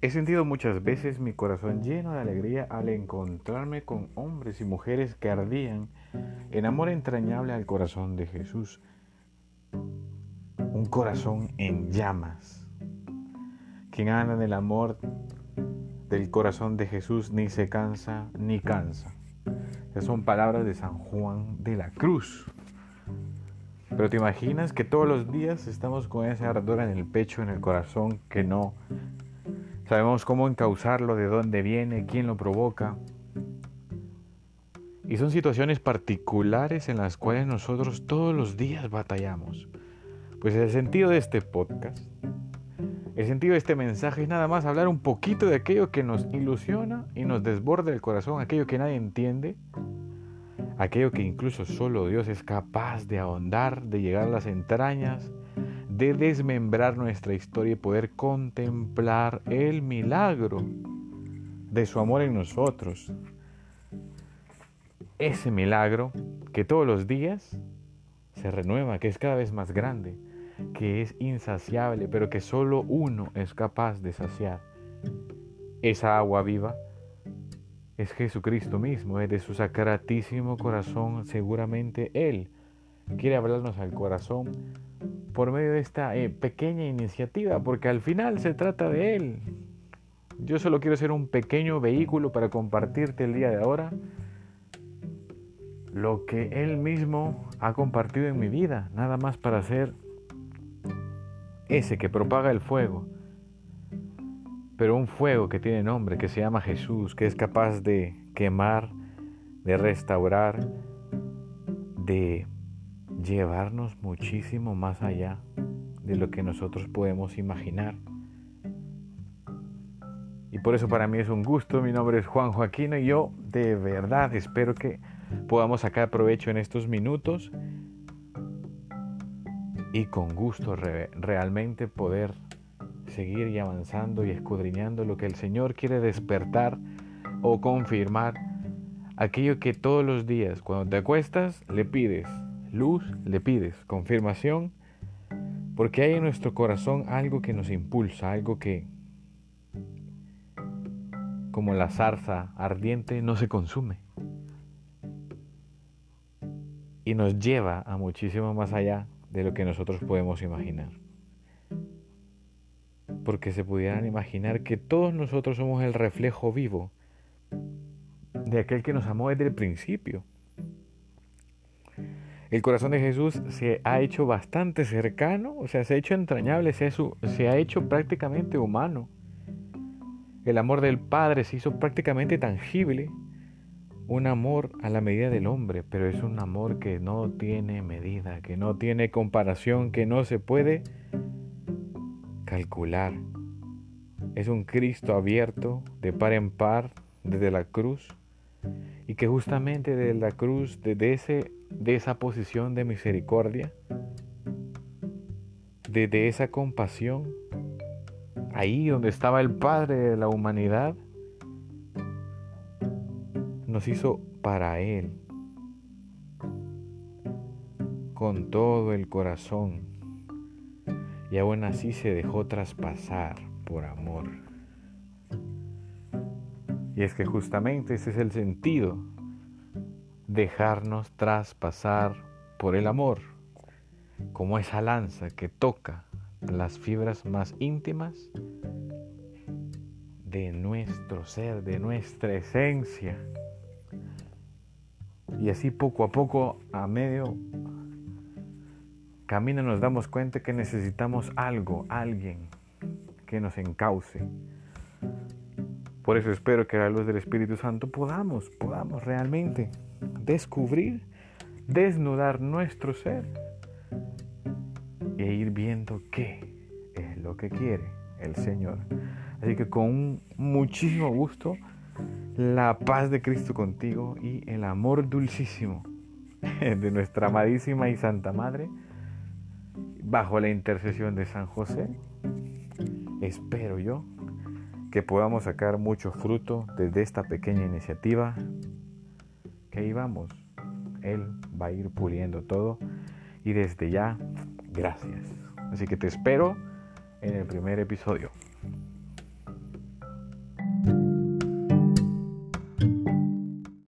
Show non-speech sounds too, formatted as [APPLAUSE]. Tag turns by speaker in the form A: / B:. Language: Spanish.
A: He sentido muchas veces mi corazón lleno de alegría al encontrarme con hombres y mujeres que ardían en amor entrañable al corazón de Jesús. Un corazón en llamas. Quien anda en el amor del corazón de Jesús ni se cansa ni cansa. Esas son palabras de San Juan de la Cruz. Pero te imaginas que todos los días estamos con esa ardor en el pecho, en el corazón, que no Sabemos cómo encauzarlo, de dónde viene, quién lo provoca. Y son situaciones particulares en las cuales nosotros todos los días batallamos. Pues el sentido de este podcast, el sentido de este mensaje es nada más hablar un poquito de aquello que nos ilusiona y nos desborda el corazón, aquello que nadie entiende, aquello que incluso solo Dios es capaz de ahondar, de llegar a las entrañas, de desmembrar nuestra historia y poder contemplar el milagro de su amor en nosotros. Ese milagro que todos los días se renueva, que es cada vez más grande, que es insaciable, pero que solo uno es capaz de saciar. Esa agua viva es Jesucristo mismo, es de su sacratísimo corazón, seguramente Él quiere hablarnos al corazón por medio de esta eh, pequeña iniciativa, porque al final se trata de Él. Yo solo quiero ser un pequeño vehículo para compartirte el día de ahora lo que Él mismo ha compartido en mi vida, nada más para ser ese que propaga el fuego, pero un fuego que tiene nombre, que se llama Jesús, que es capaz de quemar, de restaurar, de llevarnos muchísimo más allá de lo que nosotros podemos imaginar. Y por eso para mí es un gusto, mi nombre es Juan Joaquín y yo de verdad espero que podamos sacar provecho en estos minutos y con gusto realmente poder seguir y avanzando y escudriñando lo que el Señor quiere despertar o confirmar, aquello que todos los días cuando te acuestas le pides, luz le pides, confirmación, porque hay en nuestro corazón algo que nos impulsa, algo que, como la zarza ardiente, no se consume. Y nos lleva a muchísimo más allá de lo que nosotros podemos imaginar. Porque se pudieran imaginar que todos nosotros somos el reflejo vivo de aquel que nos amó desde el principio el corazón de Jesús se ha hecho bastante cercano, o sea, se ha hecho entrañable, se ha, hecho prácticamente humano. El amor del Padre se hizo prácticamente tangible, un amor a la medida del hombre, pero es un amor que no tiene medida, que no tiene comparación, que no se puede calcular. Es un Cristo abierto de par en par desde la cruz y que justamente desde la cruz, desde ese de esa posición de misericordia, de, esa compasión, ahí donde estaba el Padre de la humanidad, nos hizo para Él, con todo el corazón, y aún así se dejó traspasar por amor. Y es que justamente ese es el sentido dejarnos traspasar por el amor, como esa lanza que toca las fibras más íntimas de nuestro ser, de nuestra esencia. Y así poco a poco, a medio camino, nos damos cuenta que necesitamos algo, alguien que nos encauce. Por eso espero que a la luz del Espíritu Santo podamos, podamos realmente descubrir, desnudar nuestro ser e ir viendo qué es lo que quiere el Señor. Así que con muchísimo gusto, la paz de Cristo contigo y el amor dulcísimo [LAUGHS] de nuestra amadísima y Santa Madre, bajo la intercesión de San José, espero yo que podamos sacar mucho fruto desde esta pequeña iniciativa que ahí vamos. Él va a ir puliendo todo. Y desde ya, gracias. Así que te espero en el primer episodio.